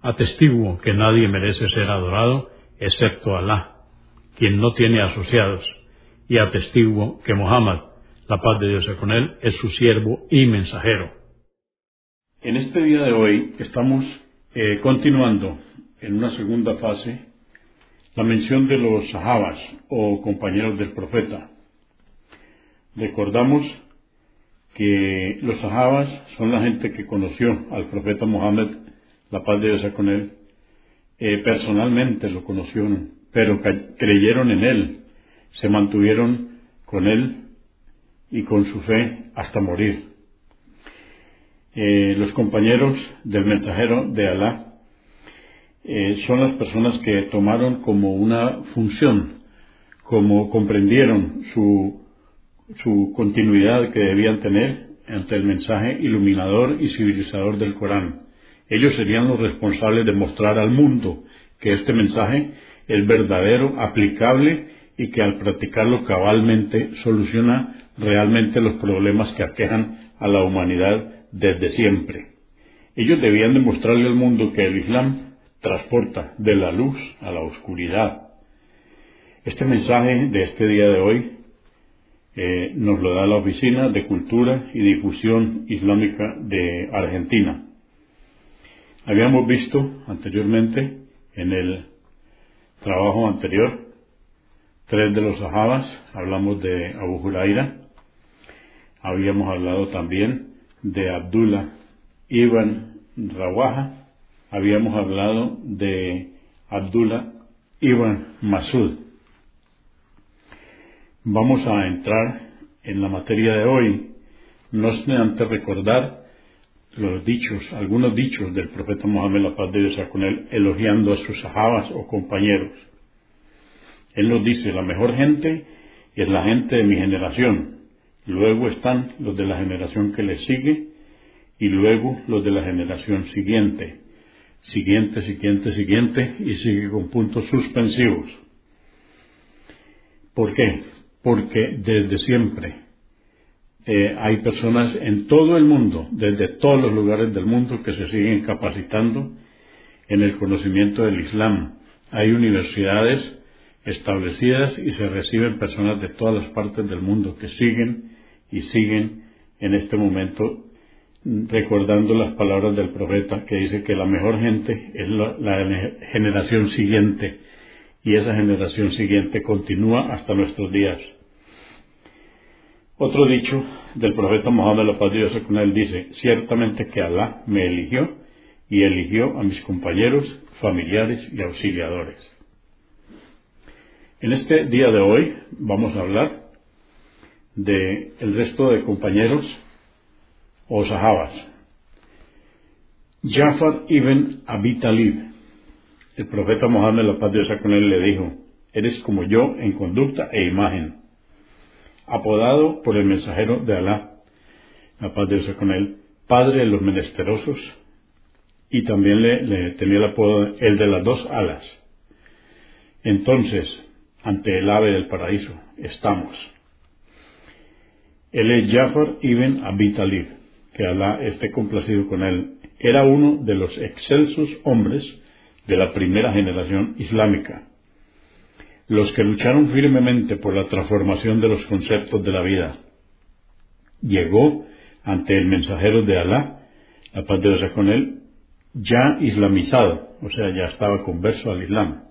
Atestiguo que nadie merece ser adorado excepto Alá, quien no tiene asociados, y atestiguo que Muhammad, la paz de Dios sea con él, es su siervo y mensajero. En este día de hoy estamos eh, continuando en una segunda fase la mención de los sahabas o compañeros del profeta. Recordamos que los sahabas son la gente que conoció al profeta Muhammad la paz de Dios con él, eh, personalmente lo conocieron, pero creyeron en él, se mantuvieron con él y con su fe hasta morir. Eh, los compañeros del mensajero de Alá eh, son las personas que tomaron como una función, como comprendieron su, su continuidad que debían tener ante el mensaje iluminador y civilizador del Corán ellos serían los responsables de mostrar al mundo que este mensaje es verdadero, aplicable y que al practicarlo cabalmente soluciona realmente los problemas que aquejan a la humanidad desde siempre. Ellos debían demostrarle al mundo que el Islam transporta de la luz a la oscuridad. Este mensaje de este día de hoy eh, nos lo da la Oficina de Cultura y Difusión Islámica de Argentina. Habíamos visto anteriormente en el trabajo anterior tres de los sahabas, hablamos de Abu Huraira, habíamos hablado también de Abdullah ibn Rawaha, habíamos hablado de Abdullah ibn Masud. Vamos a entrar en la materia de hoy, no sin antes recordar los dichos, algunos dichos del profeta Mohammed, la paz de Dios con él, elogiando a sus sahabas o compañeros. Él nos dice, la mejor gente es la gente de mi generación, luego están los de la generación que le sigue y luego los de la generación siguiente, siguiente, siguiente, siguiente y sigue con puntos suspensivos. ¿Por qué? Porque desde siempre eh, hay personas en todo el mundo, desde todos los lugares del mundo, que se siguen capacitando en el conocimiento del Islam. Hay universidades establecidas y se reciben personas de todas las partes del mundo que siguen y siguen en este momento recordando las palabras del profeta que dice que la mejor gente es la generación siguiente y esa generación siguiente continúa hasta nuestros días. Otro dicho del profeta Mohammed, la paz de Dios con él, dice, ciertamente que Alá me eligió y eligió a mis compañeros, familiares y auxiliadores. En este día de hoy vamos a hablar de el resto de compañeros o sahabas. Jafar ibn Abi Talib, el profeta Mohammed, la paz de con él, le dijo, eres como yo en conducta e imagen apodado por el mensajero de Alá, la paz de Dios con él, padre de los menesterosos, y también le, tenía el apodo el de las dos alas. Entonces, ante el ave del paraíso, estamos. Él es Jafar ibn Abi Talib, que Alá esté complacido con él. Era uno de los excelsos hombres de la primera generación islámica los que lucharon firmemente por la transformación de los conceptos de la vida. Llegó ante el mensajero de Alá, la paz de con él, ya islamizado, o sea, ya estaba converso al Islam.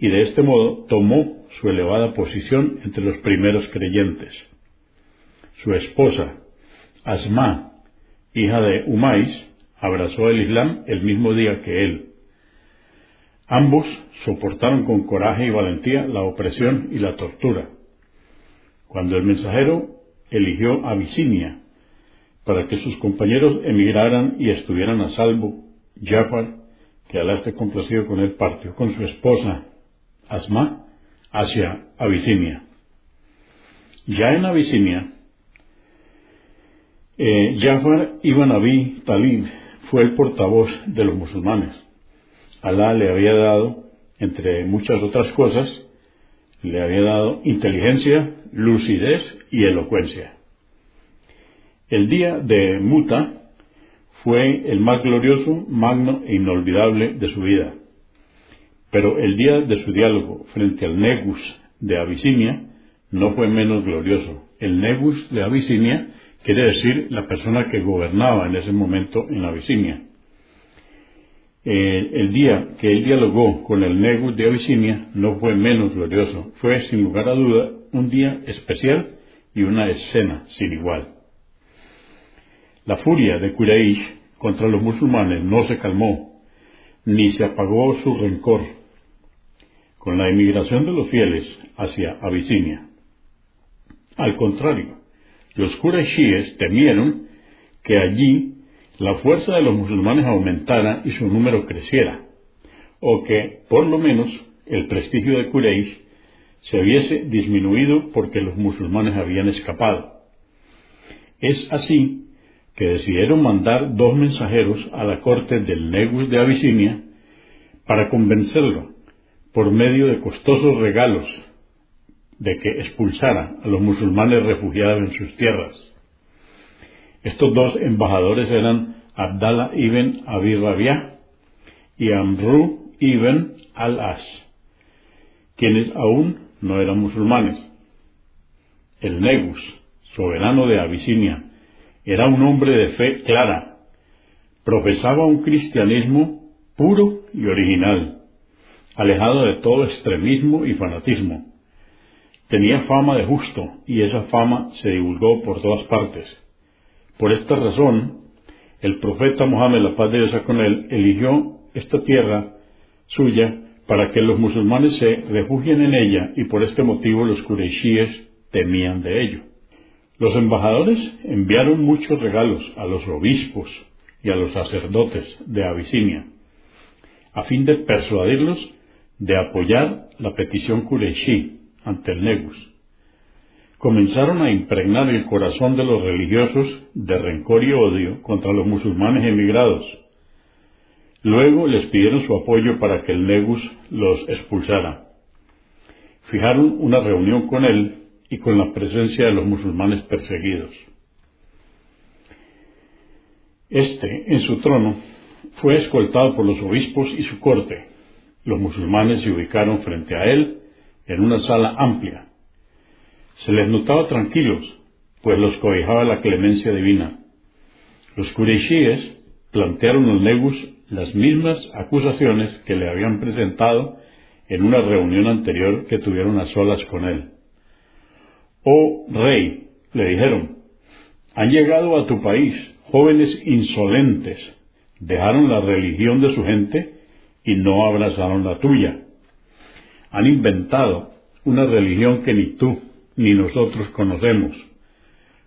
y de este modo tomó su elevada posición entre los primeros creyentes. Su esposa, Asma, hija de Umais, abrazó el Islam el mismo día que él. Ambos soportaron con coraje y valentía la opresión y la tortura. Cuando el mensajero eligió Abisinia para que sus compañeros emigraran y estuvieran a salvo, Jafar, que Alá esté complacido con él, partió con su esposa, Asma, hacia Abisinia. Ya en Abisinia, eh, Jafar ibn Abi Talib fue el portavoz de los musulmanes. Alá le había dado, entre muchas otras cosas, le había dado inteligencia, lucidez y elocuencia. El día de Muta fue el más glorioso, magno e inolvidable de su vida. Pero el día de su diálogo frente al Negus de Abisinia no fue menos glorioso. El Negus de Abisinia quiere decir la persona que gobernaba en ese momento en Abisinia. El, día que él dialogó con el Negus de Abisinia no fue menos glorioso, fue sin lugar a duda un día especial y una escena sin igual. La furia de Quraysh contra los musulmanes no se calmó, ni se apagó su rencor con la emigración de los fieles hacia Abisinia. Al contrario, los Qurayshíes temieron que allí la fuerza de los musulmanes aumentara y su número creciera, o que, por lo menos, el prestigio de Quraysh se hubiese disminuido porque los musulmanes habían escapado. Es así que decidieron mandar dos mensajeros a la corte del Negus de Abisinia para convencerlo, por medio de costosos regalos, de que expulsara a los musulmanes refugiados en sus tierras. Estos dos embajadores eran Abdallah ibn Abi Rabiah y Amru ibn al-As, quienes aún no eran musulmanes. El Negus, soberano de Abisinia, era un hombre de fe clara. Profesaba un cristianismo puro y original, alejado de todo extremismo y fanatismo. Tenía fama de justo y esa fama se divulgó por todas partes. Por esta razón, el profeta Mohammed, la paz de Dios con él, eligió esta tierra suya para que los musulmanes se refugien en ella y por este motivo los Qurayshíes temían de ello. Los embajadores enviaron muchos regalos a los obispos y a los sacerdotes de Abisinia, a fin de persuadirlos de apoyar la petición Kureishi ante el Negus. Comenzaron a impregnar el corazón de los religiosos de rencor y odio contra los musulmanes emigrados. Luego les pidieron su apoyo para que el Negus los expulsara. Fijaron una reunión con él y con la presencia de los musulmanes perseguidos. Este, en su trono, fue escoltado por los obispos y su corte. Los musulmanes se ubicaron frente a él en una sala amplia. Se les notaba tranquilos, pues los cobijaba la clemencia divina. Los Qurayshíes plantearon al Negus las mismas acusaciones que le habían presentado en una reunión anterior que tuvieron a solas con él. Oh rey, le dijeron, han llegado a tu país jóvenes insolentes, dejaron la religión de su gente y no abrazaron la tuya. Han inventado una religión que ni tú ni nosotros conocemos.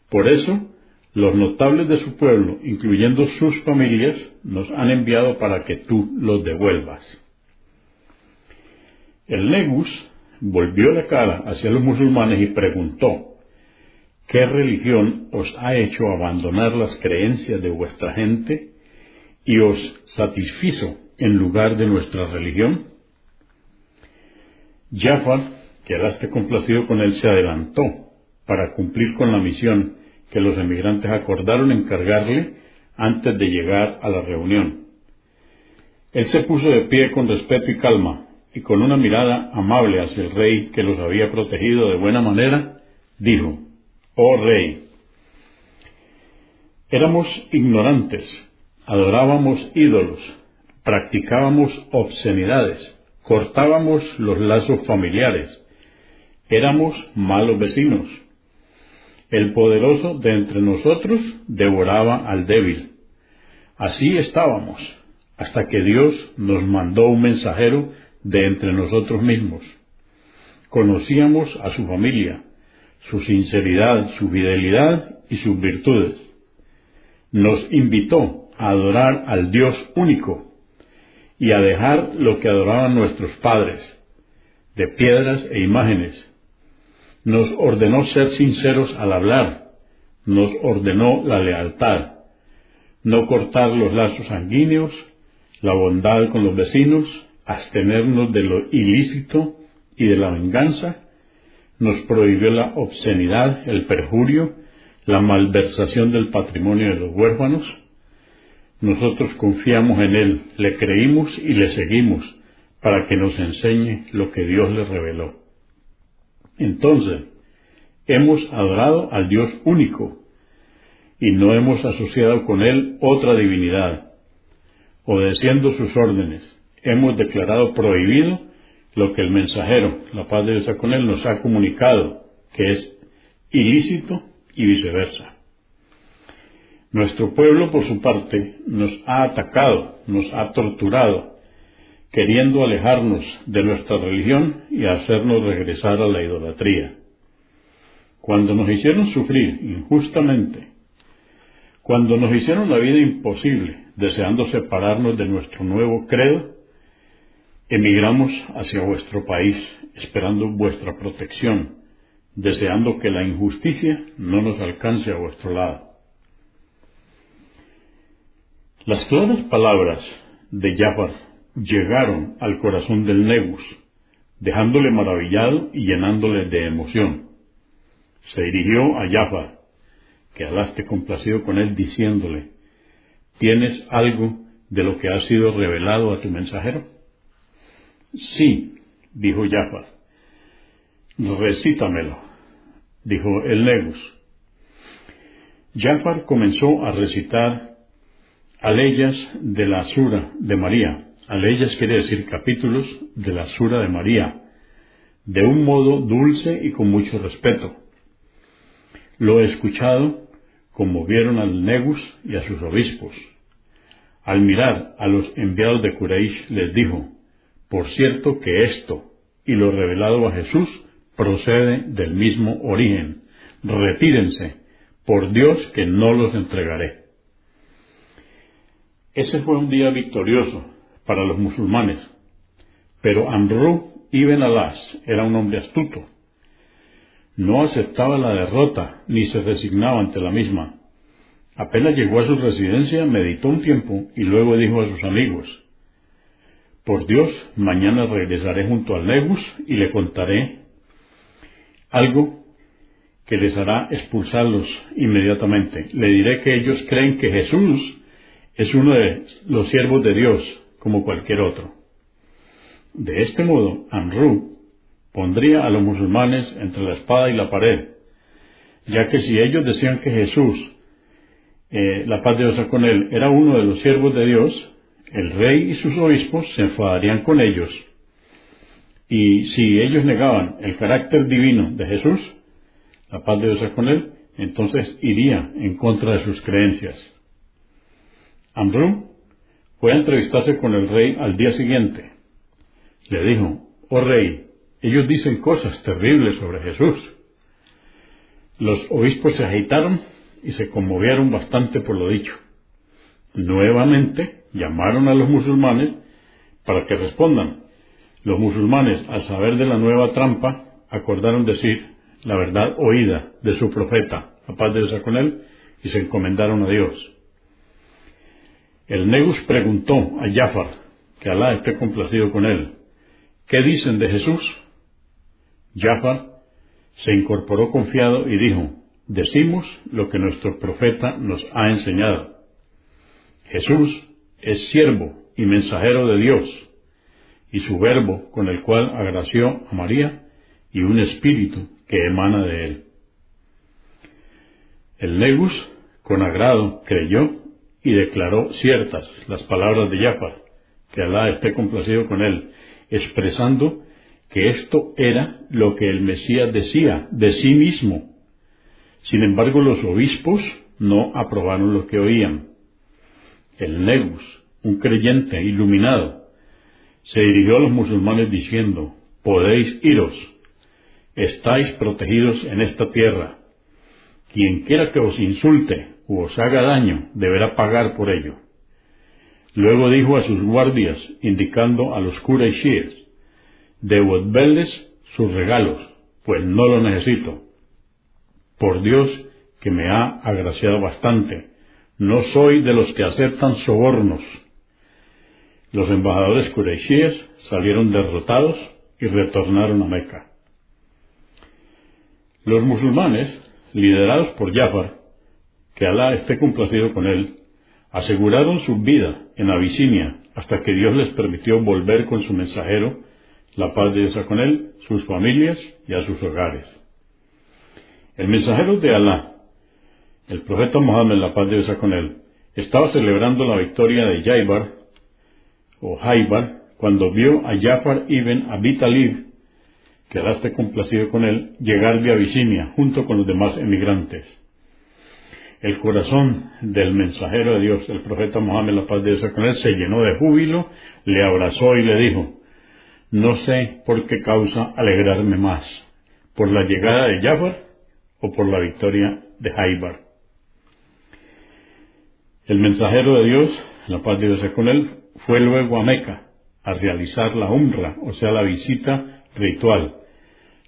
Por eso, los notables de su pueblo, incluyendo sus familias, nos han enviado para que tú los devuelvas. El Negus volvió la cara hacia los musulmanes y preguntó, ¿qué religión os ha hecho abandonar las creencias de vuestra gente y os satisfizo en lugar de nuestra religión? Jafar, que esté complacido con él, se adelantó para cumplir con la misión que los emigrantes acordaron encargarle antes de llegar a la reunión. Él se puso de pie con respeto y calma, y con una mirada amable hacia el rey que los había protegido de buena manera, dijo, Oh rey, éramos ignorantes, adorábamos ídolos, practicábamos obscenidades cortábamos los lazos familiares, éramos malos vecinos. El poderoso de entre nosotros devoraba al débil. Así estábamos, hasta que Dios nos mandó un mensajero de entre nosotros mismos. Conocíamos a su familia, su sinceridad, su fidelidad y sus virtudes. Nos invitó a adorar al Dios único y a dejar lo que adoraban nuestros padres, de piedras e imágenes. Nos ordenó ser sinceros al hablar, nos ordenó la lealtad, no cortar los lazos sanguíneos, la bondad con los vecinos, abstenernos de lo ilícito y de la venganza, nos prohibió la obscenidad, el perjurio, la malversación del patrimonio de los huérfanos, nosotros confiamos en Él, le creímos y le seguimos para que nos enseñe lo que Dios le reveló. Entonces, hemos adorado al Dios único y no hemos asociado con Él otra divinidad. Obedeciendo sus órdenes, hemos declarado prohibido lo que el mensajero, la paz de Dios con Él, nos ha comunicado, que es ilícito y viceversa. Nuestro pueblo, por su parte, nos ha atacado, nos ha torturado, queriendo alejarnos de nuestra religión y hacernos regresar a la idolatría. Cuando nos hicieron sufrir injustamente, cuando nos hicieron la vida imposible, deseando separarnos de nuestro nuevo credo, emigramos hacia vuestro país, esperando vuestra protección, deseando que la injusticia no nos alcance a vuestro lado. Las claras palabras de Jafar llegaron al corazón del Negus, dejándole maravillado y llenándole de emoción. Se dirigió a Jafar, que alaste complacido con él, diciéndole, ¿Tienes algo de lo que ha sido revelado a tu mensajero? Sí, dijo Jafar. Recítamelo, dijo el Negus. Jafar comenzó a recitar Aleyas de la Sura de María. Aleyas quiere decir capítulos de la Sura de María, de un modo dulce y con mucho respeto. Lo he escuchado como vieron al Negus y a sus obispos. Al mirar a los enviados de Cureish les dijo, por cierto que esto y lo revelado a Jesús procede del mismo origen. Retírense, por Dios que no los entregaré. Ese fue un día victorioso para los musulmanes, pero Amru ibn Alas era un hombre astuto. No aceptaba la derrota ni se resignaba ante la misma. Apenas llegó a su residencia, meditó un tiempo y luego dijo a sus amigos, Por Dios, mañana regresaré junto a Legus y le contaré algo que les hará expulsarlos inmediatamente. Le diré que ellos creen que Jesús es uno de los siervos de Dios como cualquier otro. De este modo, Amru pondría a los musulmanes entre la espada y la pared, ya que si ellos decían que Jesús, eh, la paz de Dios con él, era uno de los siervos de Dios, el rey y sus obispos se enfadarían con ellos. Y si ellos negaban el carácter divino de Jesús, la paz de Dios con él, entonces iría en contra de sus creencias. Ambrú fue a entrevistarse con el rey al día siguiente. Le dijo, oh rey, ellos dicen cosas terribles sobre Jesús. Los obispos se agitaron y se conmovieron bastante por lo dicho. Nuevamente llamaron a los musulmanes para que respondan. Los musulmanes, al saber de la nueva trampa, acordaron decir la verdad oída de su profeta, la paz de Dios con él, y se encomendaron a Dios. El Negus preguntó a Jafar, que Alá esté complacido con él, ¿qué dicen de Jesús? Jafar se incorporó confiado y dijo, decimos lo que nuestro profeta nos ha enseñado. Jesús es siervo y mensajero de Dios, y su verbo con el cual agració a María y un espíritu que emana de él. El Negus, con agrado, creyó y declaró ciertas las palabras de Jafar, que Alá esté complacido con él, expresando que esto era lo que el Mesías decía de sí mismo. Sin embargo, los obispos no aprobaron lo que oían. El Negus, un creyente iluminado, se dirigió a los musulmanes diciendo, podéis iros, estáis protegidos en esta tierra. Quien quiera que os insulte o os haga daño deberá pagar por ello. Luego dijo a sus guardias, indicando a los Quraishíes, devolverles sus regalos, pues no lo necesito. Por Dios que me ha agraciado bastante, no soy de los que aceptan sobornos. Los embajadores Quraishíes salieron derrotados y retornaron a Meca. Los musulmanes, liderados por Jafar, que Alá esté complacido con él, aseguraron su vida en Abisinia hasta que Dios les permitió volver con su mensajero, la paz de Dios con él, sus familias y a sus hogares. El mensajero de Alá, el profeta Mohammed, la paz de Dios con él, estaba celebrando la victoria de Jaibar, o Jaibar, cuando vio a Jafar ibn Abi Talib, que Alá esté complacido con él, llegar de Abisinia junto con los demás emigrantes. El corazón del mensajero de Dios, el profeta Mohammed, la paz de Dios con él, se llenó de júbilo, le abrazó y le dijo, no sé por qué causa alegrarme más, por la llegada de Jafar o por la victoria de Haibar. El mensajero de Dios, la paz de Dios con él, fue luego a Meca a realizar la umra, o sea, la visita ritual,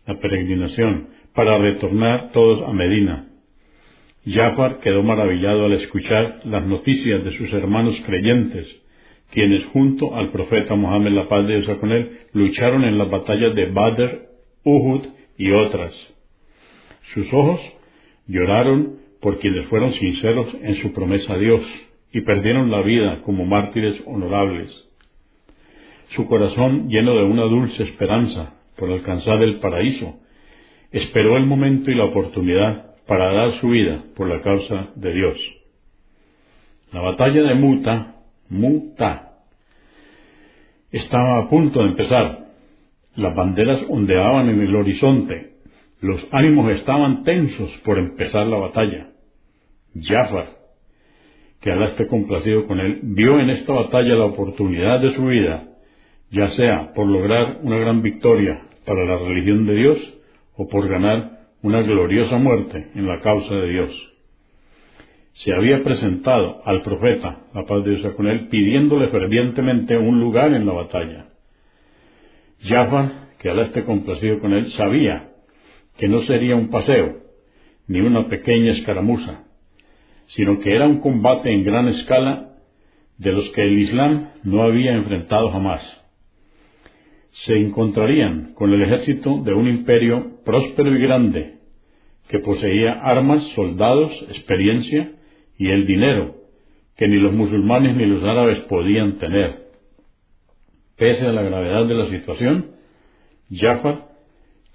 la peregrinación, para retornar todos a Medina, Jafar quedó maravillado al escuchar las noticias de sus hermanos creyentes, quienes junto al profeta Mohammed la paz de Dios con él lucharon en las batallas de Badr, Uhud y otras. Sus ojos lloraron por quienes fueron sinceros en su promesa a Dios y perdieron la vida como mártires honorables. Su corazón, lleno de una dulce esperanza por alcanzar el paraíso, esperó el momento y la oportunidad para dar su vida por la causa de Dios. La batalla de Muta, Muta, estaba a punto de empezar. Las banderas ondeaban en el horizonte. Los ánimos estaban tensos por empezar la batalla. Jafar, que Alá esté complacido con él, vio en esta batalla la oportunidad de su vida, ya sea por lograr una gran victoria para la religión de Dios o por ganar una gloriosa muerte en la causa de Dios. Se había presentado al profeta, la paz de Dios con él, pidiéndole fervientemente un lugar en la batalla. Jafar, que Alá esté complacido con él, sabía que no sería un paseo, ni una pequeña escaramuza, sino que era un combate en gran escala de los que el Islam no había enfrentado jamás se encontrarían con el ejército de un imperio próspero y grande, que poseía armas, soldados, experiencia y el dinero que ni los musulmanes ni los árabes podían tener. Pese a la gravedad de la situación, Jafar,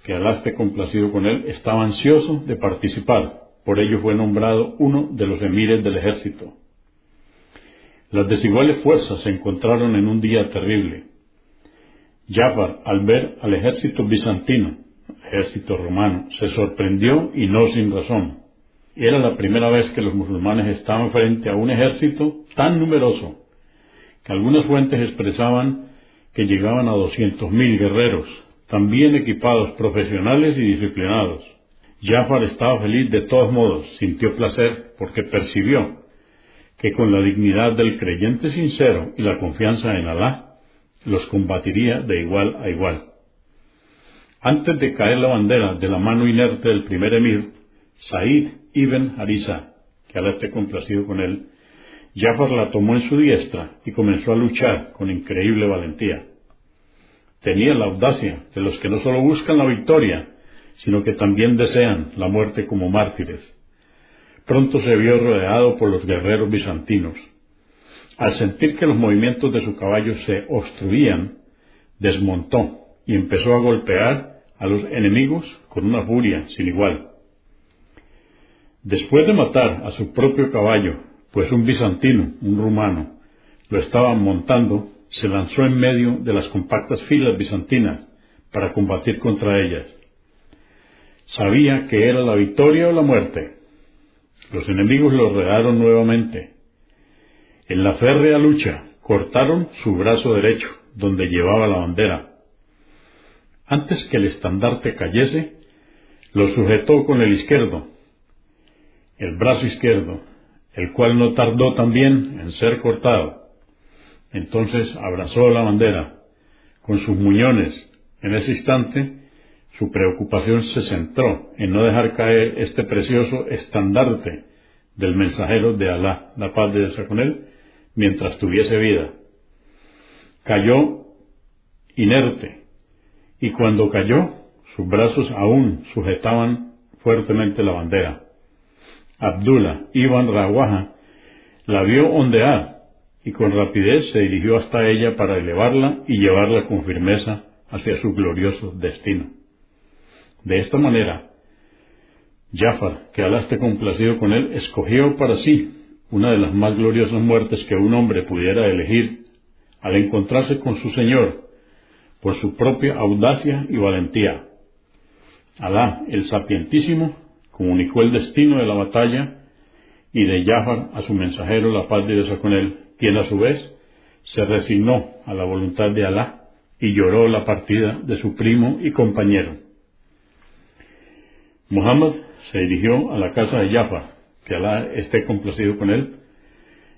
que Alá esté complacido con él, estaba ansioso de participar, por ello fue nombrado uno de los emires del ejército. Las desiguales fuerzas se encontraron en un día terrible. Jafar, al ver al ejército bizantino, ejército romano, se sorprendió y no sin razón. Era la primera vez que los musulmanes estaban frente a un ejército tan numeroso que algunas fuentes expresaban que llegaban a doscientos mil guerreros, también equipados, profesionales y disciplinados. Jafar estaba feliz de todos modos, sintió placer porque percibió que con la dignidad del creyente sincero y la confianza en Alá, los combatiría de igual a igual. Antes de caer la bandera de la mano inerte del primer emir, Said ibn Harisa, que ahora esté complacido con él, Jafar la tomó en su diestra y comenzó a luchar con increíble valentía. Tenía la audacia de los que no solo buscan la victoria, sino que también desean la muerte como mártires. Pronto se vio rodeado por los guerreros bizantinos. Al sentir que los movimientos de su caballo se obstruían, desmontó y empezó a golpear a los enemigos con una furia sin igual. Después de matar a su propio caballo, pues un bizantino, un rumano, lo estaba montando, se lanzó en medio de las compactas filas bizantinas para combatir contra ellas. Sabía que era la victoria o la muerte. Los enemigos lo rodearon nuevamente. En la férrea lucha cortaron su brazo derecho, donde llevaba la bandera. Antes que el estandarte cayese, lo sujetó con el izquierdo, el brazo izquierdo, el cual no tardó también en ser cortado. Entonces abrazó la bandera con sus muñones. En ese instante, su preocupación se centró en no dejar caer este precioso estandarte del mensajero de Alá, la paz de Dios con él, mientras tuviese vida. Cayó inerte, y cuando cayó, sus brazos aún sujetaban fuertemente la bandera. Abdullah ibn Rawaha la vio ondear y con rapidez se dirigió hasta ella para elevarla y llevarla con firmeza hacia su glorioso destino. De esta manera, Jafar, que Alá esté complacido con él, escogió para sí una de las más gloriosas muertes que un hombre pudiera elegir al encontrarse con su Señor por su propia audacia y valentía. Alá, el sapientísimo, comunicó el destino de la batalla y de Jafar a su mensajero la paz de Dios con él, quien a su vez se resignó a la voluntad de Alá y lloró la partida de su primo y compañero. Muhammad se dirigió a la casa de Jafar, que Alá esté complacido con él,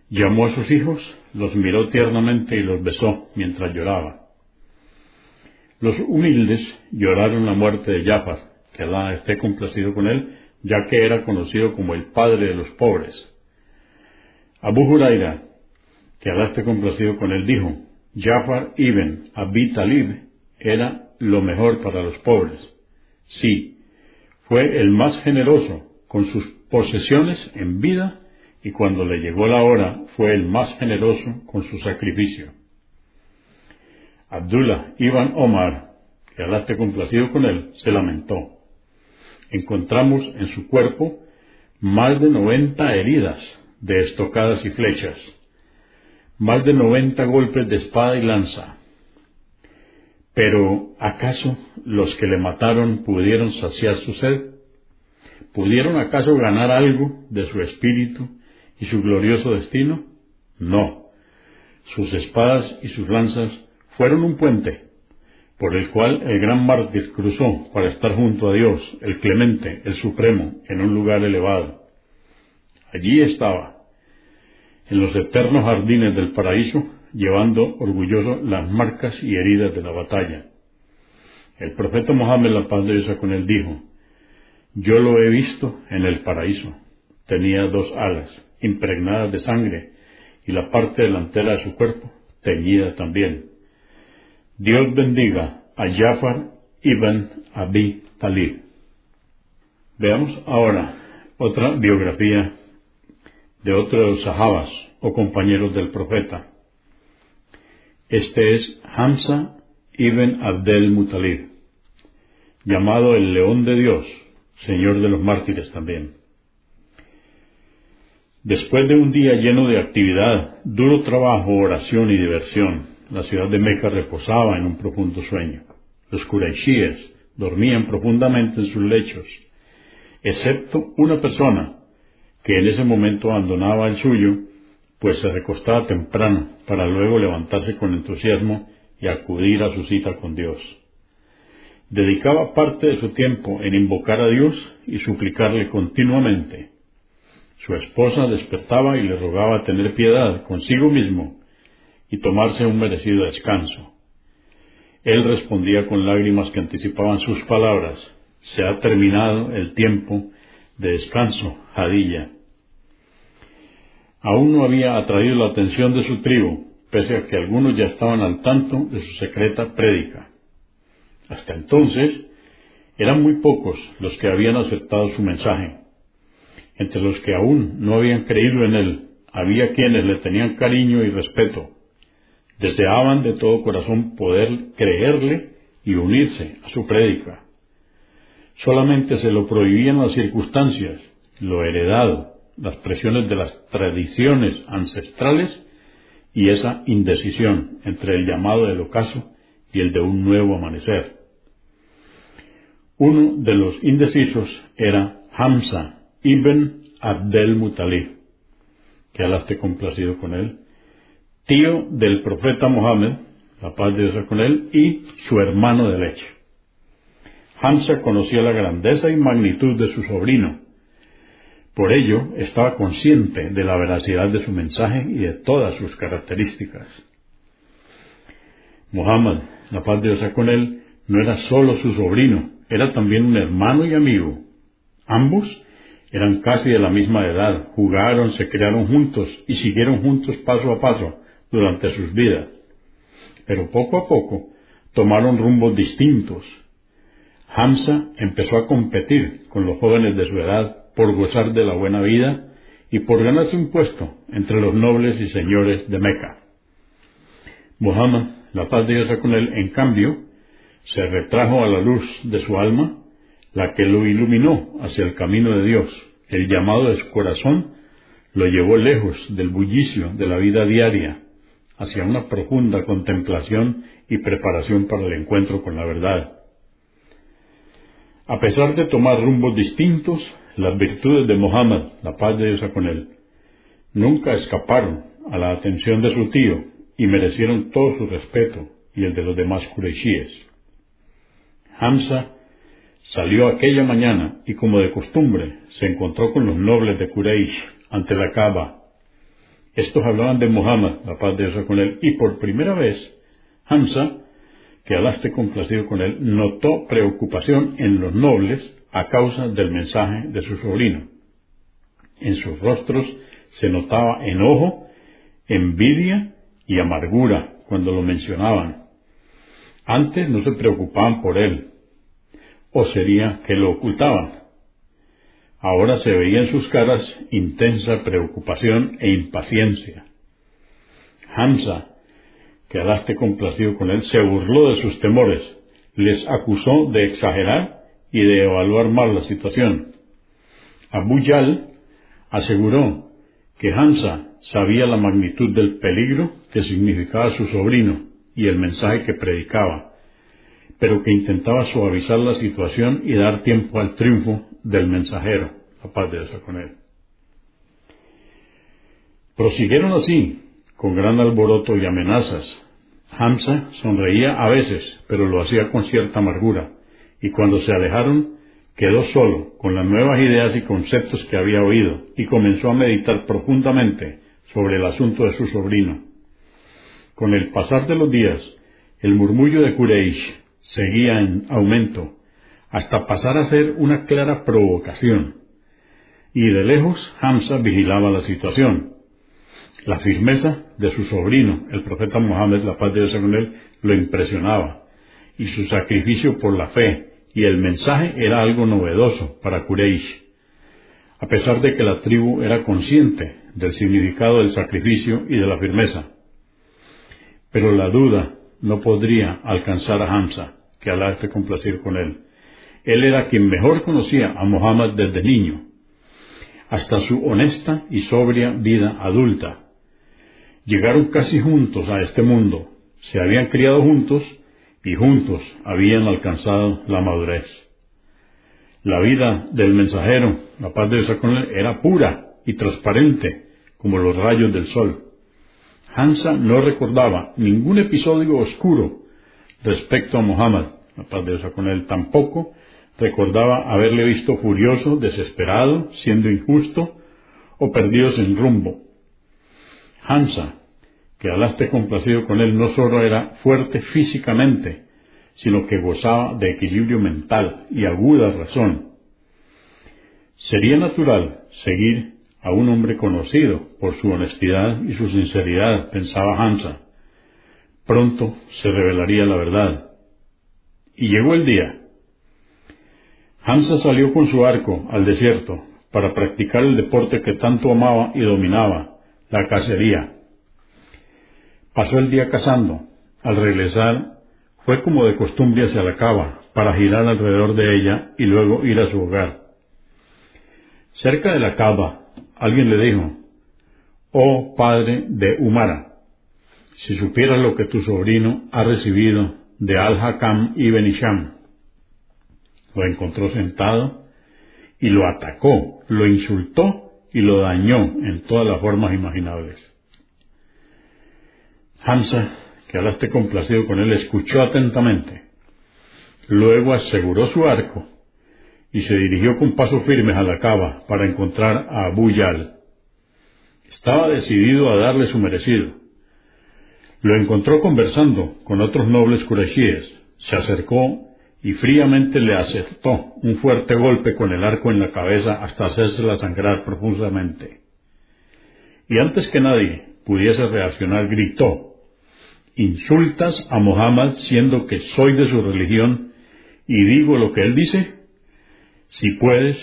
llamó a sus hijos, los miró tiernamente y los besó mientras lloraba. Los humildes lloraron la muerte de Jafar, que Alá esté complacido con él, ya que era conocido como el padre de los pobres. Abu Huraira, que Alá esté complacido con él, dijo, Jafar ibn Abi Talib era lo mejor para los pobres. Sí, fue el más generoso con sus posesiones en vida y cuando le llegó la hora fue el más generoso con su sacrificio. Abdullah ibn Omar, que Alá esté complacido con él, se lamentó encontramos en su cuerpo más de noventa heridas de estocadas y flechas, más de noventa golpes de espada y lanza. Pero ¿acaso los que le mataron pudieron saciar su sed? ¿Pudieron acaso ganar algo de su espíritu y su glorioso destino? No. Sus espadas y sus lanzas fueron un puente por el cual el gran mártir cruzó para estar junto a Dios, el clemente, el supremo, en un lugar elevado. Allí estaba, en los eternos jardines del paraíso, llevando orgulloso las marcas y heridas de la batalla. El profeta Mohammed, la paz de Dios con él, dijo, Yo lo he visto en el paraíso. Tenía dos alas, impregnadas de sangre, y la parte delantera de su cuerpo teñida también. Dios bendiga a Jafar ibn Abi Talib. Veamos ahora otra biografía de otro de los sahabas o compañeros del profeta. Este es Hamza ibn Abdel Mutalib, llamado el León de Dios, Señor de los mártires también. Después de un día lleno de actividad, duro trabajo, oración y diversión, la ciudad de Meca reposaba en un profundo sueño. Los Quraishíes dormían profundamente en sus lechos, excepto una persona que en ese momento abandonaba el suyo, pues se recostaba temprano para luego levantarse con entusiasmo y acudir a su cita con Dios. Dedicaba parte de su tiempo en invocar a Dios y suplicarle continuamente. Su esposa despertaba y le rogaba tener piedad consigo mismo y tomarse un merecido descanso. Él respondía con lágrimas que anticipaban sus palabras, se ha terminado el tiempo de descanso, Jadilla. Aún no había atraído la atención de su tribu, pese a que algunos ya estaban al tanto de su secreta prédica. Hasta entonces, eran muy pocos los que habían aceptado su mensaje. Entre los que aún no habían creído en él, había quienes le tenían cariño y respeto, deseaban de todo corazón poder creerle y unirse a su prédica. Solamente se lo prohibían las circunstancias, lo heredado, las presiones de las tradiciones ancestrales y esa indecisión entre el llamado del ocaso y el de un nuevo amanecer. Uno de los indecisos era Hamza ibn Abdel Mutalib, que Allah esté complacido con él, tío del profeta Mohammed, la paz de Dios con él, y su hermano de leche. Hamza conocía la grandeza y magnitud de su sobrino. Por ello, estaba consciente de la veracidad de su mensaje y de todas sus características. Muhammad, la paz de Dios con él, no era solo su sobrino, era también un hermano y amigo. Ambos eran casi de la misma edad, jugaron, se criaron juntos y siguieron juntos paso a paso durante sus vidas. Pero poco a poco tomaron rumbos distintos. Hamza empezó a competir con los jóvenes de su edad por gozar de la buena vida y por ganarse un puesto entre los nobles y señores de Meca. Muhammad, la paz de Dios con él, en cambio, se retrajo a la luz de su alma, la que lo iluminó hacia el camino de Dios. El llamado de su corazón lo llevó lejos del bullicio de la vida diaria, hacia una profunda contemplación y preparación para el encuentro con la verdad. A pesar de tomar rumbos distintos, las virtudes de Mohammed, la paz de Dios con él, nunca escaparon a la atención de su tío y merecieron todo su respeto y el de los demás Qurayshíes. Hamza salió aquella mañana y como de costumbre se encontró con los nobles de Quraysh ante la Kaaba. Estos hablaban de Muhammad, la paz de Dios con él, y por primera vez Hamza, que alaste complacido con él, notó preocupación en los nobles a causa del mensaje de su sobrino. En sus rostros se notaba enojo, envidia y amargura cuando lo mencionaban. Antes no se preocupaban por él, o sería que lo ocultaban. Ahora se veía en sus caras intensa preocupación e impaciencia. Hamza, que alaste complacido con él, se burló de sus temores, les acusó de exagerar y de evaluar mal la situación. Abu Yal aseguró que Hamza sabía la magnitud del peligro que significaba su sobrino y el mensaje que predicaba, pero que intentaba suavizar la situación y dar tiempo al triunfo del mensajero, la paz de Dios con él. Prosiguieron así, con gran alboroto y amenazas. Hamza sonreía a veces, pero lo hacía con cierta amargura y cuando se alejaron quedó solo con las nuevas ideas y conceptos que había oído y comenzó a meditar profundamente sobre el asunto de su sobrino. Con el pasar de los días, el murmullo de Kureish seguía en aumento hasta pasar a ser una clara provocación. Y de lejos Hamza vigilaba la situación. La firmeza de su sobrino, el profeta Mohammed, la paz de Dios con él, lo impresionaba, y su sacrificio por la fe, y el mensaje era algo novedoso para Quraysh, a pesar de que la tribu era consciente del significado del sacrificio y de la firmeza. Pero la duda no podría alcanzar a Hamza, que Alá esté complacido con él. Él era quien mejor conocía a Muhammad desde niño, hasta su honesta y sobria vida adulta. Llegaron casi juntos a este mundo, se habían criado juntos y juntos habían alcanzado la madurez. La vida del mensajero, la paz de Dios con él, era pura y transparente como los rayos del sol. Hansa no recordaba ningún episodio oscuro respecto a Muhammad, la paz de Dios con él, tampoco recordaba haberle visto furioso, desesperado, siendo injusto o perdido sin rumbo. Hansa que Alá complacido con él, no solo era fuerte físicamente, sino que gozaba de equilibrio mental y aguda razón. Sería natural seguir a un hombre conocido por su honestidad y su sinceridad, pensaba Hansa. Pronto se revelaría la verdad. Y llegó el día. Hansa salió con su arco al desierto para practicar el deporte que tanto amaba y dominaba, la cacería. Pasó el día cazando. Al regresar, fue como de costumbre hacia la cava, para girar alrededor de ella y luego ir a su hogar. Cerca de la cava, alguien le dijo, Oh padre de Humara, si supieras lo que tu sobrino ha recibido de Al-Hakam ibn Hisham. Lo encontró sentado y lo atacó, lo insultó y lo dañó en todas las formas imaginables. Hamza, que ahora esté complacido con él, escuchó atentamente. Luego aseguró su arco y se dirigió con pasos firmes a la cava para encontrar a Abu Yal. Estaba decidido a darle su merecido. Lo encontró conversando con otros nobles curashíes. Se acercó y fríamente le aceptó un fuerte golpe con el arco en la cabeza hasta hacérsela sangrar profundamente. Y antes que nadie pudiese reaccionar, gritó, ¿Insultas a Mohammed siendo que soy de su religión y digo lo que él dice? Si puedes,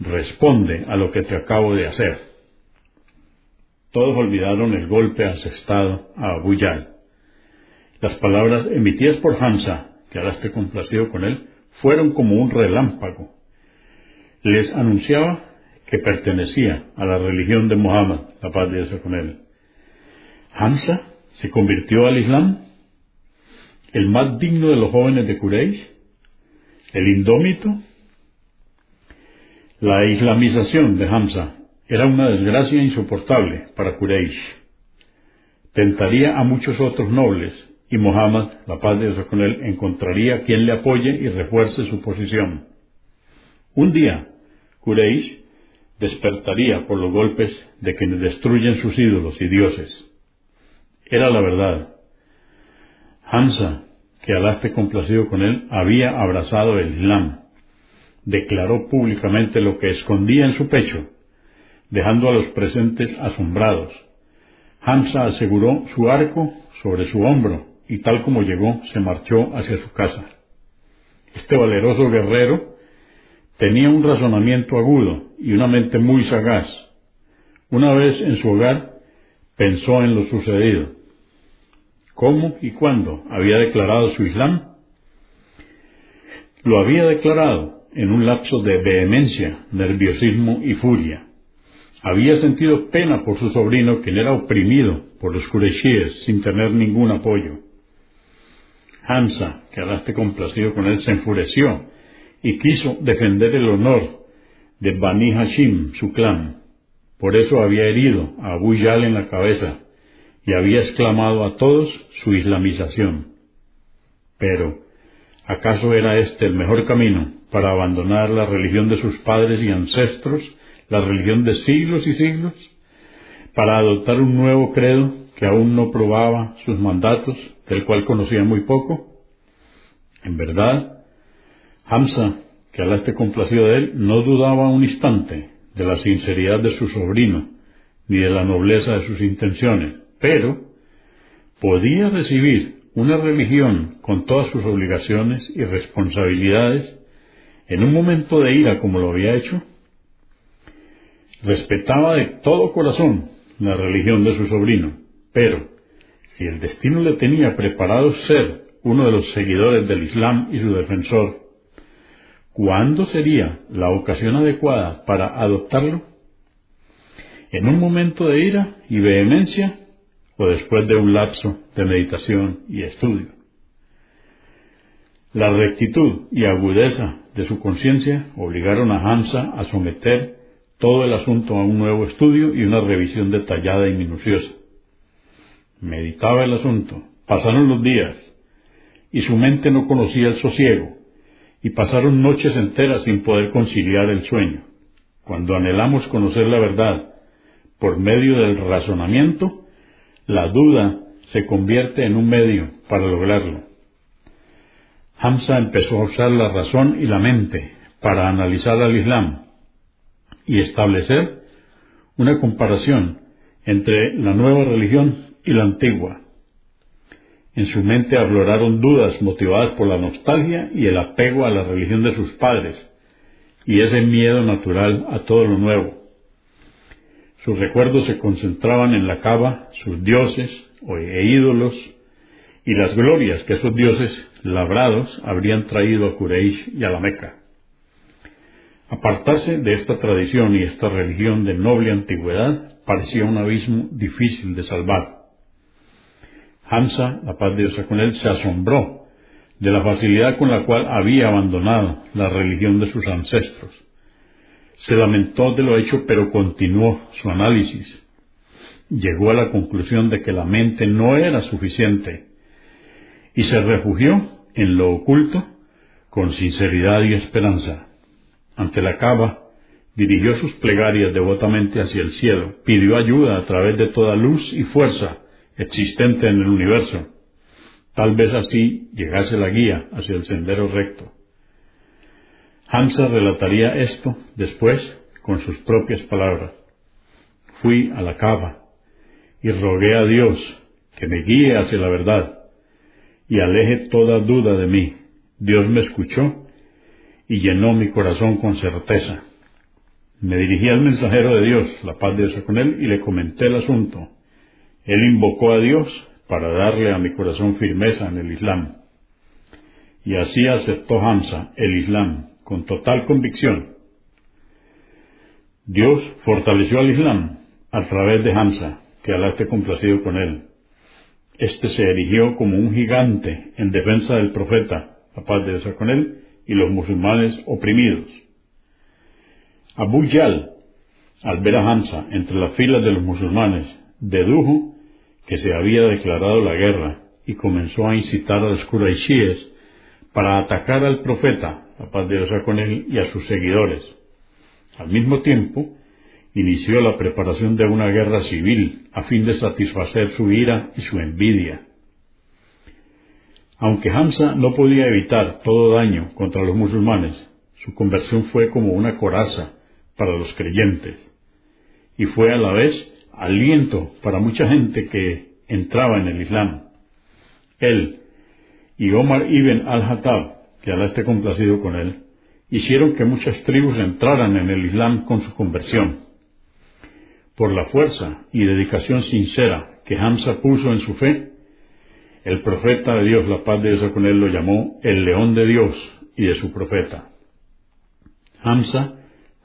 responde a lo que te acabo de hacer. Todos olvidaron el golpe asestado a Abu Las palabras emitidas por Hamza, que ahora esté complacido con él, fueron como un relámpago. Les anunciaba que pertenecía a la religión de Mohammed, la paz de Dios con él. Hamza se convirtió al Islam, el más digno de los jóvenes de Quraysh, el indómito. La islamización de Hamza era una desgracia insoportable para Quraysh. Tentaría a muchos otros nobles y Muhammad, la paz de Dios con él, encontraría quien le apoye y refuerce su posición. Un día, Quraysh despertaría por los golpes de quienes destruyen sus ídolos y dioses era la verdad. Hamza, que alaste complacido con él, había abrazado el Islam. Declaró públicamente lo que escondía en su pecho, dejando a los presentes asombrados. Hamza aseguró su arco sobre su hombro y tal como llegó se marchó hacia su casa. Este valeroso guerrero tenía un razonamiento agudo y una mente muy sagaz. Una vez en su hogar pensó en lo sucedido cómo y cuándo había declarado su Islam. Lo había declarado en un lapso de vehemencia, nerviosismo y furia. Había sentido pena por su sobrino, quien era oprimido por los Qureshíes sin tener ningún apoyo. Hamza, que hablaste complacido con él, se enfureció y quiso defender el honor de Bani Hashim, su clan. Por eso había herido a Abu Yal en la cabeza y había exclamado a todos su islamización. Pero, ¿acaso era este el mejor camino para abandonar la religión de sus padres y ancestros, la religión de siglos y siglos, para adoptar un nuevo credo que aún no probaba sus mandatos, del cual conocía muy poco? En verdad, Hamza, que Alá esté complacido de él, no dudaba un instante de la sinceridad de su sobrino, ni de la nobleza de sus intenciones, pero podía recibir una religión con todas sus obligaciones y responsabilidades en un momento de ira como lo había hecho. Respetaba de todo corazón la religión de su sobrino, pero si el destino le tenía preparado ser uno de los seguidores del Islam y su defensor, ¿cuándo sería la ocasión adecuada para adoptarlo? ¿En un momento de ira y vehemencia o después de un lapso de meditación y estudio. La rectitud y agudeza de su conciencia obligaron a Hamza a someter todo el asunto a un nuevo estudio y una revisión detallada y minuciosa. Meditaba el asunto, pasaron los días, y su mente no conocía el sosiego, y pasaron noches enteras sin poder conciliar el sueño. Cuando anhelamos conocer la verdad por medio del razonamiento, la duda se convierte en un medio para lograrlo. Hamza empezó a usar la razón y la mente para analizar al Islam y establecer una comparación entre la nueva religión y la antigua. En su mente afloraron dudas motivadas por la nostalgia y el apego a la religión de sus padres y ese miedo natural a todo lo nuevo. Sus recuerdos se concentraban en la cava, sus dioses e ídolos y las glorias que esos dioses labrados habrían traído a Quraysh y a la Meca. Apartarse de esta tradición y esta religión de noble antigüedad parecía un abismo difícil de salvar. Hamza, la paz de Dios con él, se asombró de la facilidad con la cual había abandonado la religión de sus ancestros. Se lamentó de lo hecho, pero continuó su análisis. Llegó a la conclusión de que la mente no era suficiente y se refugió en lo oculto con sinceridad y esperanza. Ante la cava, dirigió sus plegarias devotamente hacia el cielo, pidió ayuda a través de toda luz y fuerza existente en el universo. Tal vez así llegase la guía hacia el sendero recto. Hamza relataría esto después con sus propias palabras. Fui a la cava y rogué a Dios que me guíe hacia la verdad y aleje toda duda de mí. Dios me escuchó y llenó mi corazón con certeza. Me dirigí al mensajero de Dios, la paz de Dios con él, y le comenté el asunto. Él invocó a Dios para darle a mi corazón firmeza en el Islam. Y así aceptó Hamza el Islam con total convicción. Dios fortaleció al Islam a través de Hamza, que Alá esté complacido con él. Este se erigió como un gigante en defensa del profeta, la paz de Dios con él, y los musulmanes oprimidos. Abu Yal, al ver a Hamza entre las filas de los musulmanes, dedujo que se había declarado la guerra y comenzó a incitar a los Quraishíes para atacar al profeta, la paz de Dios con él, y a sus seguidores. Al mismo tiempo, inició la preparación de una guerra civil a fin de satisfacer su ira y su envidia. Aunque Hamza no podía evitar todo daño contra los musulmanes, su conversión fue como una coraza para los creyentes y fue a la vez aliento para mucha gente que entraba en el Islam. Él y Omar ibn al-Hattab, que Alá esté complacido con él, hicieron que muchas tribus entraran en el Islam con su conversión. Por la fuerza y dedicación sincera que Hamza puso en su fe, el profeta de Dios, la paz de Dios con él, lo llamó el león de Dios y de su profeta. Hamza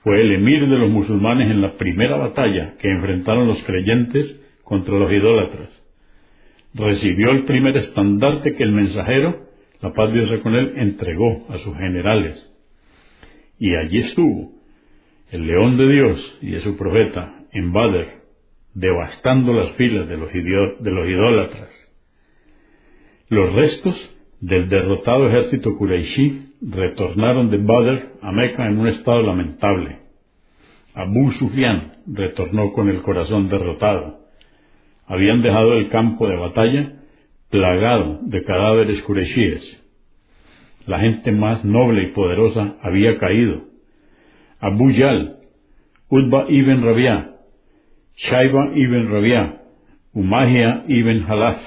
fue el emir de los musulmanes en la primera batalla que enfrentaron los creyentes contra los idólatras. Recibió el primer estandarte que el mensajero, la paz de Dios con él, entregó a sus generales. Y allí estuvo el león de Dios y de su profeta en Badr, devastando las filas de los, de los idólatras. Los restos del derrotado ejército Qurayshi retornaron de Badr a Meca en un estado lamentable. Abu Sufyan retornó con el corazón derrotado. Habían dejado el campo de batalla plagado de cadáveres kureshíes. La gente más noble y poderosa había caído. Abu Yal, Utba ibn Rabia, Shaiba ibn Rabia, Umahiya ibn Halaf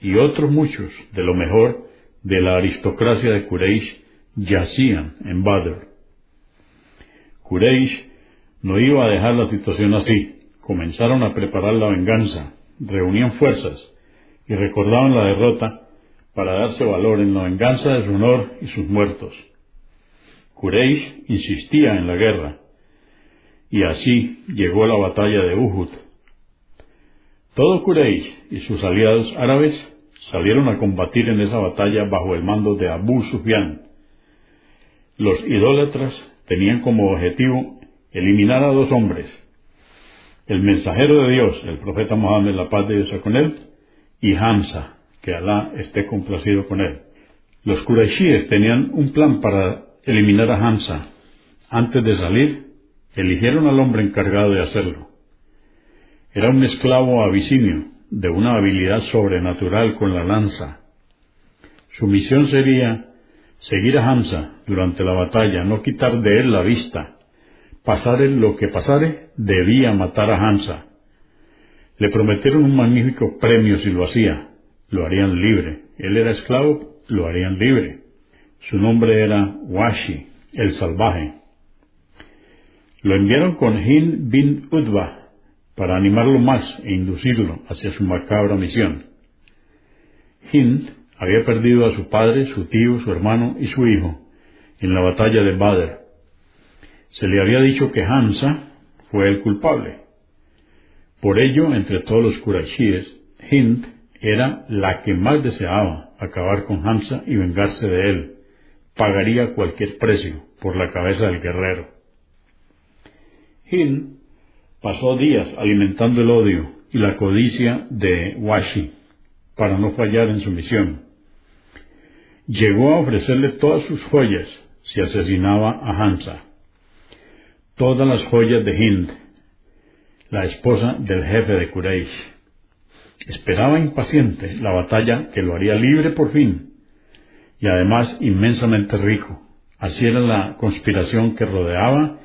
y otros muchos de lo mejor de la aristocracia de Quraysh yacían en Badr. Quraysh no iba a dejar la situación así. Comenzaron a preparar la venganza, reunían fuerzas y recordaban la derrota para darse valor en la venganza de su honor y sus muertos. Quraysh insistía en la guerra y así llegó la batalla de Uhud. Todo Quraysh y sus aliados árabes salieron a combatir en esa batalla bajo el mando de Abu Sufyan, los idólatras tenían como objetivo eliminar a dos hombres, el mensajero de Dios, el profeta Mohammed, la paz de Dios con él, y Hamza, que Alá esté complacido con él. Los Qurayshíes tenían un plan para eliminar a Hamza. Antes de salir, eligieron al hombre encargado de hacerlo. Era un esclavo abisinio, de una habilidad sobrenatural con la lanza. Su misión sería seguir a Hamza durante la batalla, no quitar de él la vista. Pasare lo que pasare, debía matar a Hamza. Le prometieron un magnífico premio si lo hacía. Lo harían libre. Él era esclavo, lo harían libre. Su nombre era Washi, el salvaje. Lo enviaron con Hind bin Udva para animarlo más e inducirlo hacia su macabra misión. Hind había perdido a su padre, su tío, su hermano y su hijo en la batalla de Badr. Se le había dicho que Hamza fue el culpable. Por ello, entre todos los Qurayshíes, Hind era la que más deseaba acabar con Hamza y vengarse de él. Pagaría cualquier precio por la cabeza del guerrero. Hind pasó días alimentando el odio y la codicia de Washi para no fallar en su misión. Llegó a ofrecerle todas sus joyas si asesinaba a Hamza. Todas las joyas de Hind, la esposa del jefe de Quraysh. Esperaba impaciente la batalla que lo haría libre por fin y además inmensamente rico. Así era la conspiración que rodeaba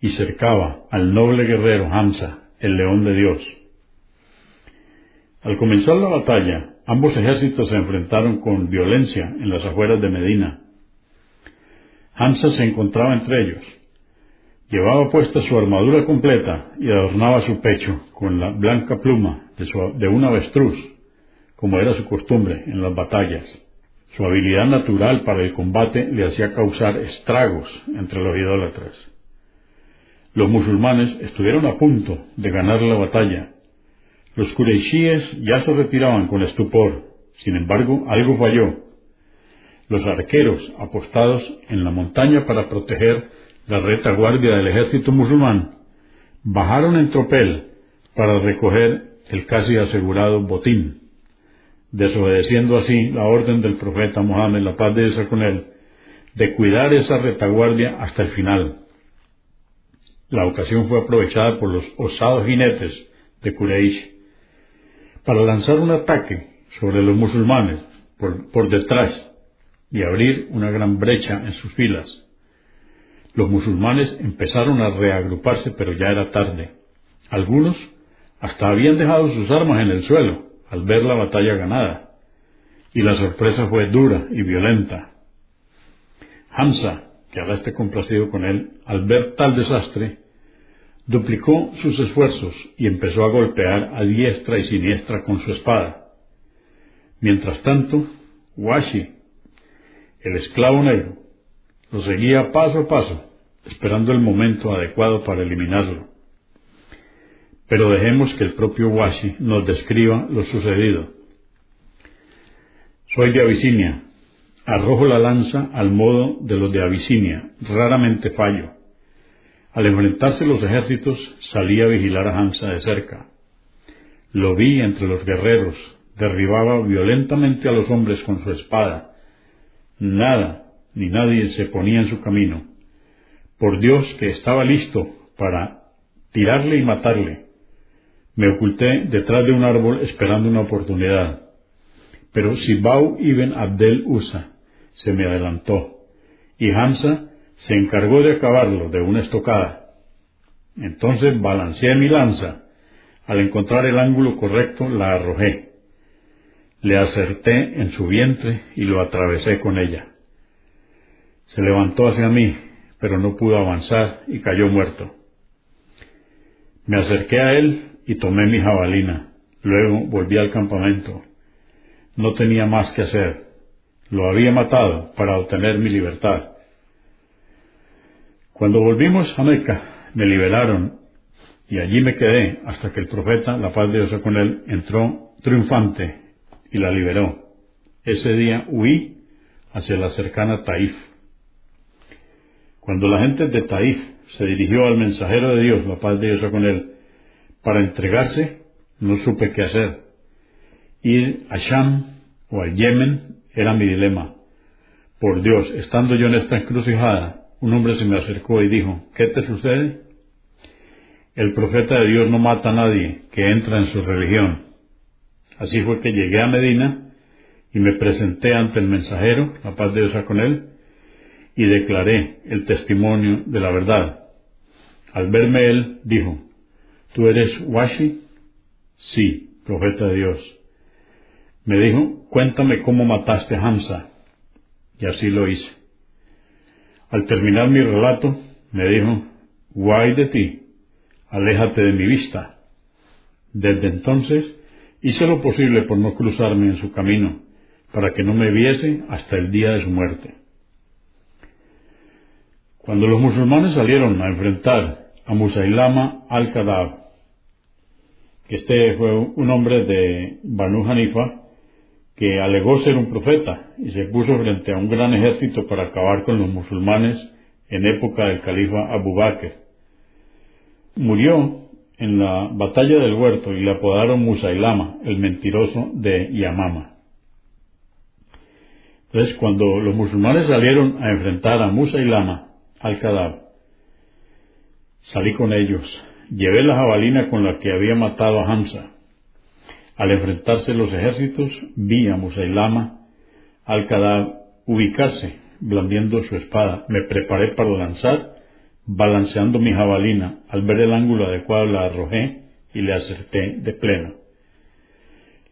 y cercaba al noble guerrero Hamza, el león de Dios. Al comenzar la batalla, ambos ejércitos se enfrentaron con violencia en las afueras de Medina. Hamza se encontraba entre ellos. Llevaba puesta su armadura completa y adornaba su pecho con la blanca pluma de, de un avestruz, como era su costumbre en las batallas. Su habilidad natural para el combate le hacía causar estragos entre los idólatras. Los musulmanes estuvieron a punto de ganar la batalla. Los Qurayshíes ya se retiraban con estupor. Sin embargo, algo falló. Los arqueros apostados en la montaña para proteger la retaguardia del ejército musulmán bajaron en tropel para recoger el casi asegurado botín, desobedeciendo así la orden del profeta Mohammed, la paz de Dios con él, de cuidar esa retaguardia hasta el final. La ocasión fue aprovechada por los osados jinetes de Quraysh para lanzar un ataque sobre los musulmanes por, por detrás y abrir una gran brecha en sus filas. Los musulmanes empezaron a reagruparse, pero ya era tarde. Algunos hasta habían dejado sus armas en el suelo al ver la batalla ganada, y la sorpresa fue dura y violenta. Hamza, que ahora esté complacido con él, al ver tal desastre, duplicó sus esfuerzos y empezó a golpear a diestra y siniestra con su espada. Mientras tanto, Washi, el esclavo negro, lo seguía paso a paso, esperando el momento adecuado para eliminarlo. Pero dejemos que el propio Washi nos describa lo sucedido. Soy de Abisinia, Arrojo la lanza al modo de los de Abisinia, raramente fallo. Al enfrentarse los ejércitos, salí a vigilar a Hamza de cerca. Lo vi entre los guerreros, derribaba violentamente a los hombres con su espada. Nada ni nadie se ponía en su camino. Por Dios que estaba listo para tirarle y matarle. Me oculté detrás de un árbol esperando una oportunidad. Pero Sibau ibn Abdel Usa se me adelantó, y Hamza se encargó de acabarlo de una estocada. Entonces balanceé mi lanza. Al encontrar el ángulo correcto, la arrojé. Le acerté en su vientre y lo atravesé con ella. Se levantó hacia mí, pero no pudo avanzar y cayó muerto. Me acerqué a él y tomé mi jabalina. Luego volví al campamento. No tenía más que hacer. Lo había matado para obtener mi libertad. Cuando volvimos a Meca, me liberaron y allí me quedé hasta que el profeta, la paz de Dios con él, entró triunfante y la liberó. Ese día huí hacia la cercana Taif. Cuando la gente de Taif se dirigió al mensajero de Dios, la paz de Dios con él, para entregarse, no supe qué hacer. Ir a Sham o al Yemen era mi dilema. Por Dios, estando yo en esta encrucijada, un hombre se me acercó y dijo, ¿qué te sucede? El profeta de Dios no mata a nadie que entra en su religión. Así fue que llegué a Medina y me presenté ante el mensajero, la paz de Dios con él, y declaré el testimonio de la verdad. Al verme él, dijo, ¿tú eres Washi? Sí, profeta de Dios. Me dijo, cuéntame cómo mataste a Hamza. Y así lo hice. Al terminar mi relato, me dijo, guay de ti, aléjate de mi vista. Desde entonces hice lo posible por no cruzarme en su camino, para que no me viese hasta el día de su muerte. Cuando los musulmanes salieron a enfrentar a Musailama al-Kadab, que este fue un hombre de Banu Hanifa, que alegó ser un profeta y se puso frente a un gran ejército para acabar con los musulmanes en época del califa Abu Bakr. Murió en la batalla del huerto y le apodaron Musailama, el mentiroso de Yamama. Entonces, cuando los musulmanes salieron a enfrentar a Musailama, al-Kadab, salí con ellos, llevé la jabalina con la que había matado a Hamza. Al enfrentarse los ejércitos, vi a Musailama, al-Kadab, ubicarse, blandiendo su espada. Me preparé para lanzar balanceando mi jabalina, al ver el ángulo adecuado la arrojé y le acerté de pleno.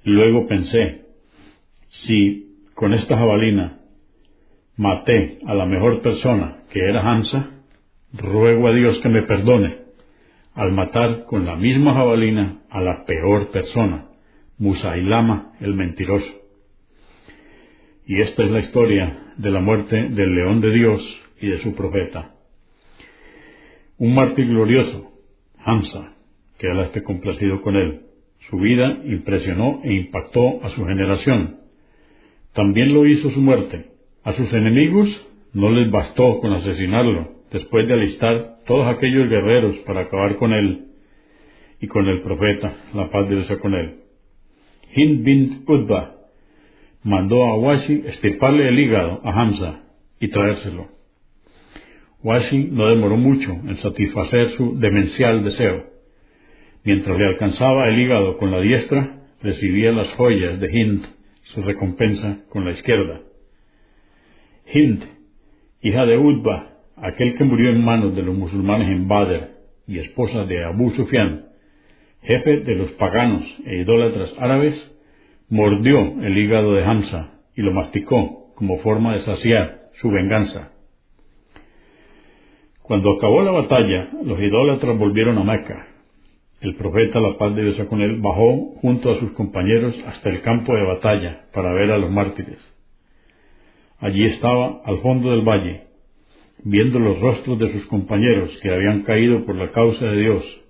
Luego pensé, si con esta jabalina maté a la mejor persona, que era Hamza, ruego a Dios que me perdone al matar con la misma jabalina a la peor persona, Musailama el mentiroso. Y esta es la historia de la muerte del león de Dios y de su profeta un mártir glorioso, Hamza, que Alá esté complacido con él. Su vida impresionó e impactó a su generación. También lo hizo su muerte. A sus enemigos no les bastó con asesinarlo, después de alistar todos aquellos guerreros para acabar con él y con el profeta, la paz de Dios con él. Hind bin Udba mandó a Washi estirparle el hígado a Hamza y traérselo. Washi no demoró mucho en satisfacer su demencial deseo. Mientras le alcanzaba el hígado con la diestra, recibía las joyas de Hind, su recompensa con la izquierda. Hind, hija de Utba, aquel que murió en manos de los musulmanes en Badr y esposa de Abu Sufyan, jefe de los paganos e idólatras árabes, mordió el hígado de Hamza y lo masticó como forma de saciar su venganza. Cuando acabó la batalla, los idólatras volvieron a Meca. El profeta, la paz de Dios con él, bajó junto a sus compañeros hasta el campo de batalla para ver a los mártires. Allí estaba, al fondo del valle, viendo los rostros de sus compañeros que habían caído por la causa de Dios,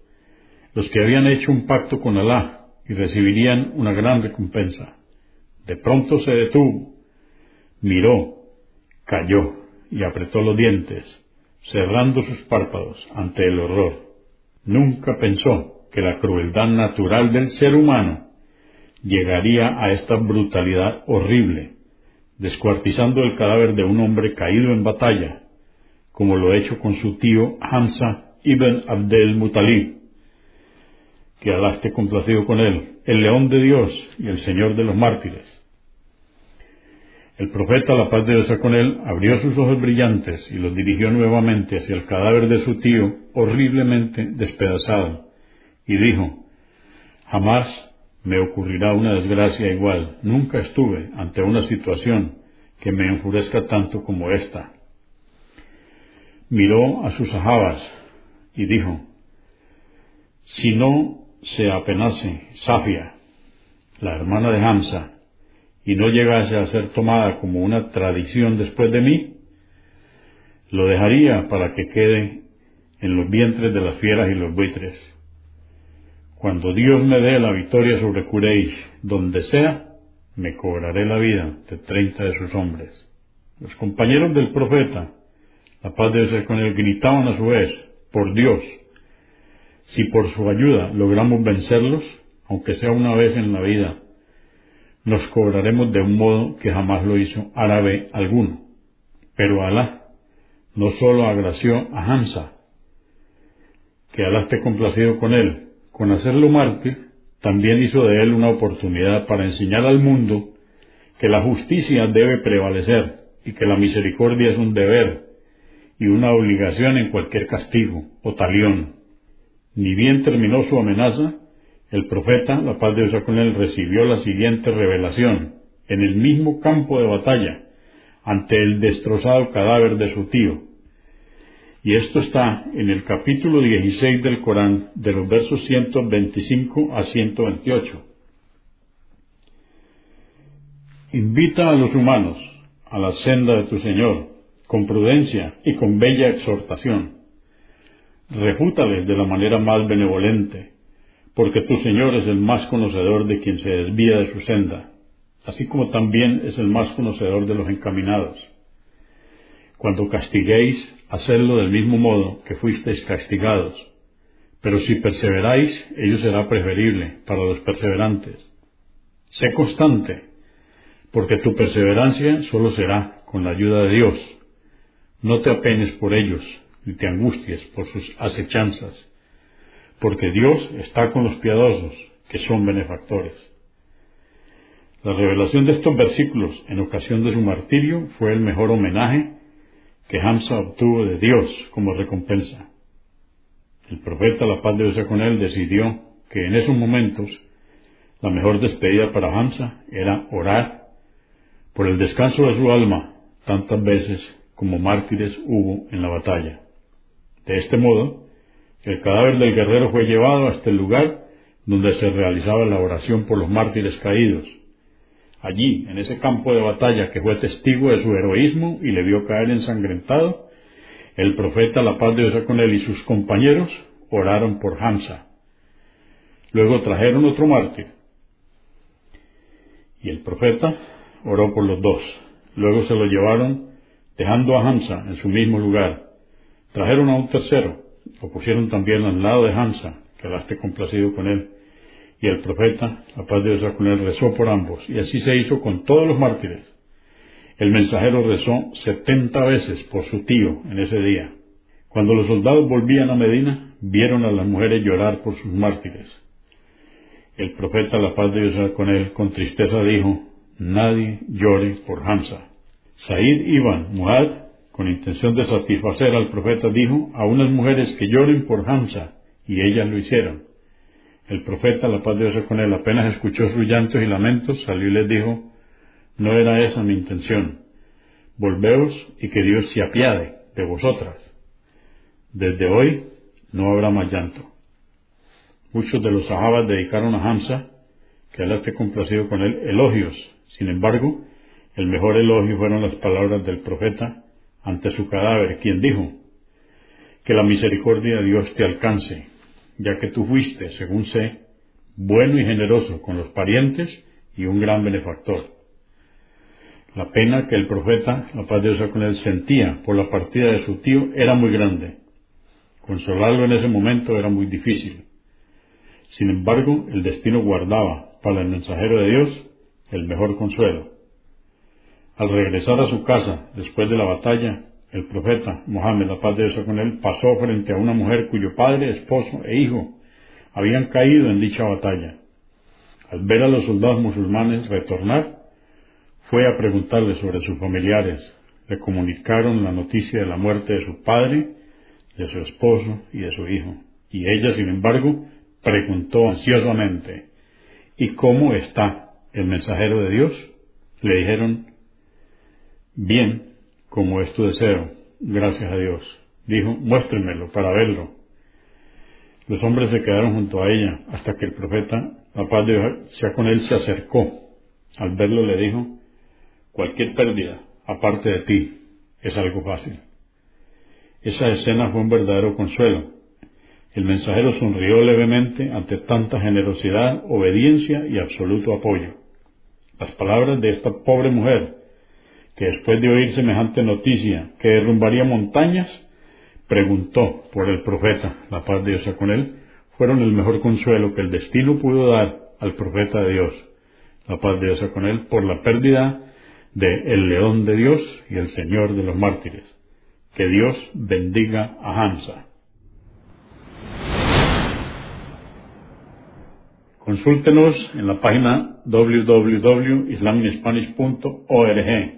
los que habían hecho un pacto con Alá y recibirían una gran recompensa. De pronto se detuvo, miró, cayó y apretó los dientes cerrando sus párpados ante el horror. Nunca pensó que la crueldad natural del ser humano llegaría a esta brutalidad horrible, descuartizando el cadáver de un hombre caído en batalla, como lo ha hecho con su tío Hamza ibn Abdel Mutalib, que Alá complacido con él, el león de Dios y el señor de los mártires. El profeta, la paz de Dios con él, abrió sus ojos brillantes y los dirigió nuevamente hacia el cadáver de su tío, horriblemente despedazado, y dijo, Jamás me ocurrirá una desgracia igual, nunca estuve ante una situación que me enfurezca tanto como esta. Miró a sus ajabas y dijo, Si no se apenase Safia, la hermana de Hamza, y no llegase a ser tomada como una tradición después de mí, lo dejaría para que quede en los vientres de las fieras y los buitres. Cuando Dios me dé la victoria sobre Cureish, donde sea, me cobraré la vida de treinta de sus hombres. Los compañeros del profeta, la paz debe ser con él, gritaban a su vez, por Dios, si por su ayuda logramos vencerlos, aunque sea una vez en la vida, nos cobraremos de un modo que jamás lo hizo árabe alguno. Pero Alá no sólo agració a Hamza, que Alá esté complacido con él, con hacerlo mártir, también hizo de él una oportunidad para enseñar al mundo que la justicia debe prevalecer y que la misericordia es un deber y una obligación en cualquier castigo o talión. Ni bien terminó su amenaza, el profeta, la paz de Dios con él, recibió la siguiente revelación en el mismo campo de batalla, ante el destrozado cadáver de su tío. Y esto está en el capítulo 16 del Corán, de los versos 125 a 128. Invita a los humanos a la senda de tu Señor, con prudencia y con bella exhortación. Refútales de la manera más benevolente porque tu Señor es el más conocedor de quien se desvía de su senda. así como también es el más conocedor de los encaminados. Cuando castiguéis, hacedlo del mismo modo que fuisteis castigados. Pero si perseveráis, ello será preferible para los perseverantes. Sé constante, porque tu perseverancia solo será con la ayuda de Dios. No te apenes por ellos, ni te angusties por sus acechanzas, porque Dios está con los piadosos, que son benefactores. La revelación de estos versículos en ocasión de su martirio fue el mejor homenaje que Hamza obtuvo de Dios como recompensa. El profeta, la paz de Dios con él, decidió que en esos momentos la mejor despedida para Hamza era orar por el descanso de su alma tantas veces como mártires hubo en la batalla. De este modo, el cadáver del guerrero fue llevado hasta el lugar donde se realizaba la oración por los mártires caídos. Allí, en ese campo de batalla que fue testigo de su heroísmo y le vio caer ensangrentado, el profeta, la paz de Dios con él y sus compañeros, oraron por Hamza. Luego trajeron otro mártir. Y el profeta oró por los dos. Luego se lo llevaron, dejando a Hamza en su mismo lugar. Trajeron a un tercero, lo pusieron también al lado de Hamza, quedaste complacido con él. Y el profeta, la paz de Dios con él, rezó por ambos. Y así se hizo con todos los mártires. El mensajero rezó setenta veces por su tío en ese día. Cuando los soldados volvían a Medina, vieron a las mujeres llorar por sus mártires. El profeta, la paz de Dios con él, con tristeza dijo, nadie llore por Hamza. Said Ibn Muad, con intención de satisfacer al profeta, dijo a unas mujeres que lloren por Hamza, y ellas lo hicieron. El profeta, la paz de Dios con él, apenas escuchó sus llantos y lamentos, salió y les dijo, no era esa mi intención. Volveos y que Dios se apiade de vosotras. Desde hoy no habrá más llanto. Muchos de los sahabas dedicaron a Hamza, que él esté complacido con él, elogios. Sin embargo, el mejor elogio fueron las palabras del profeta ante su cadáver, quien dijo, que la misericordia de Dios te alcance, ya que tú fuiste, según sé, bueno y generoso con los parientes y un gran benefactor. La pena que el profeta, la paz de con él, sentía por la partida de su tío era muy grande. Consolarlo en ese momento era muy difícil. Sin embargo, el destino guardaba para el mensajero de Dios el mejor consuelo. Al regresar a su casa después de la batalla, el profeta Mohammed, la paz de Dios con él, pasó frente a una mujer cuyo padre, esposo e hijo habían caído en dicha batalla. Al ver a los soldados musulmanes retornar, fue a preguntarle sobre sus familiares. Le comunicaron la noticia de la muerte de su padre, de su esposo y de su hijo. Y ella, sin embargo, preguntó ansiosamente, ¿y cómo está el mensajero de Dios? Le dijeron, bien, como es tu deseo, gracias a Dios. Dijo, muéstrenmelo para verlo. Los hombres se quedaron junto a ella hasta que el profeta, la paz de Dios con él, se acercó. Al verlo le dijo, cualquier pérdida, aparte de ti, es algo fácil. Esa escena fue un verdadero consuelo. El mensajero sonrió levemente ante tanta generosidad, obediencia y absoluto apoyo. Las palabras de esta pobre mujer que después de oír semejante noticia que derrumbaría montañas, preguntó por el profeta, la paz de Dios con él, fueron el mejor consuelo que el destino pudo dar al profeta de Dios, la paz de Dios con él, por la pérdida de el león de Dios y el Señor de los mártires. Que Dios bendiga a Hansa. Consúltenos en la página www.islaminspanish.org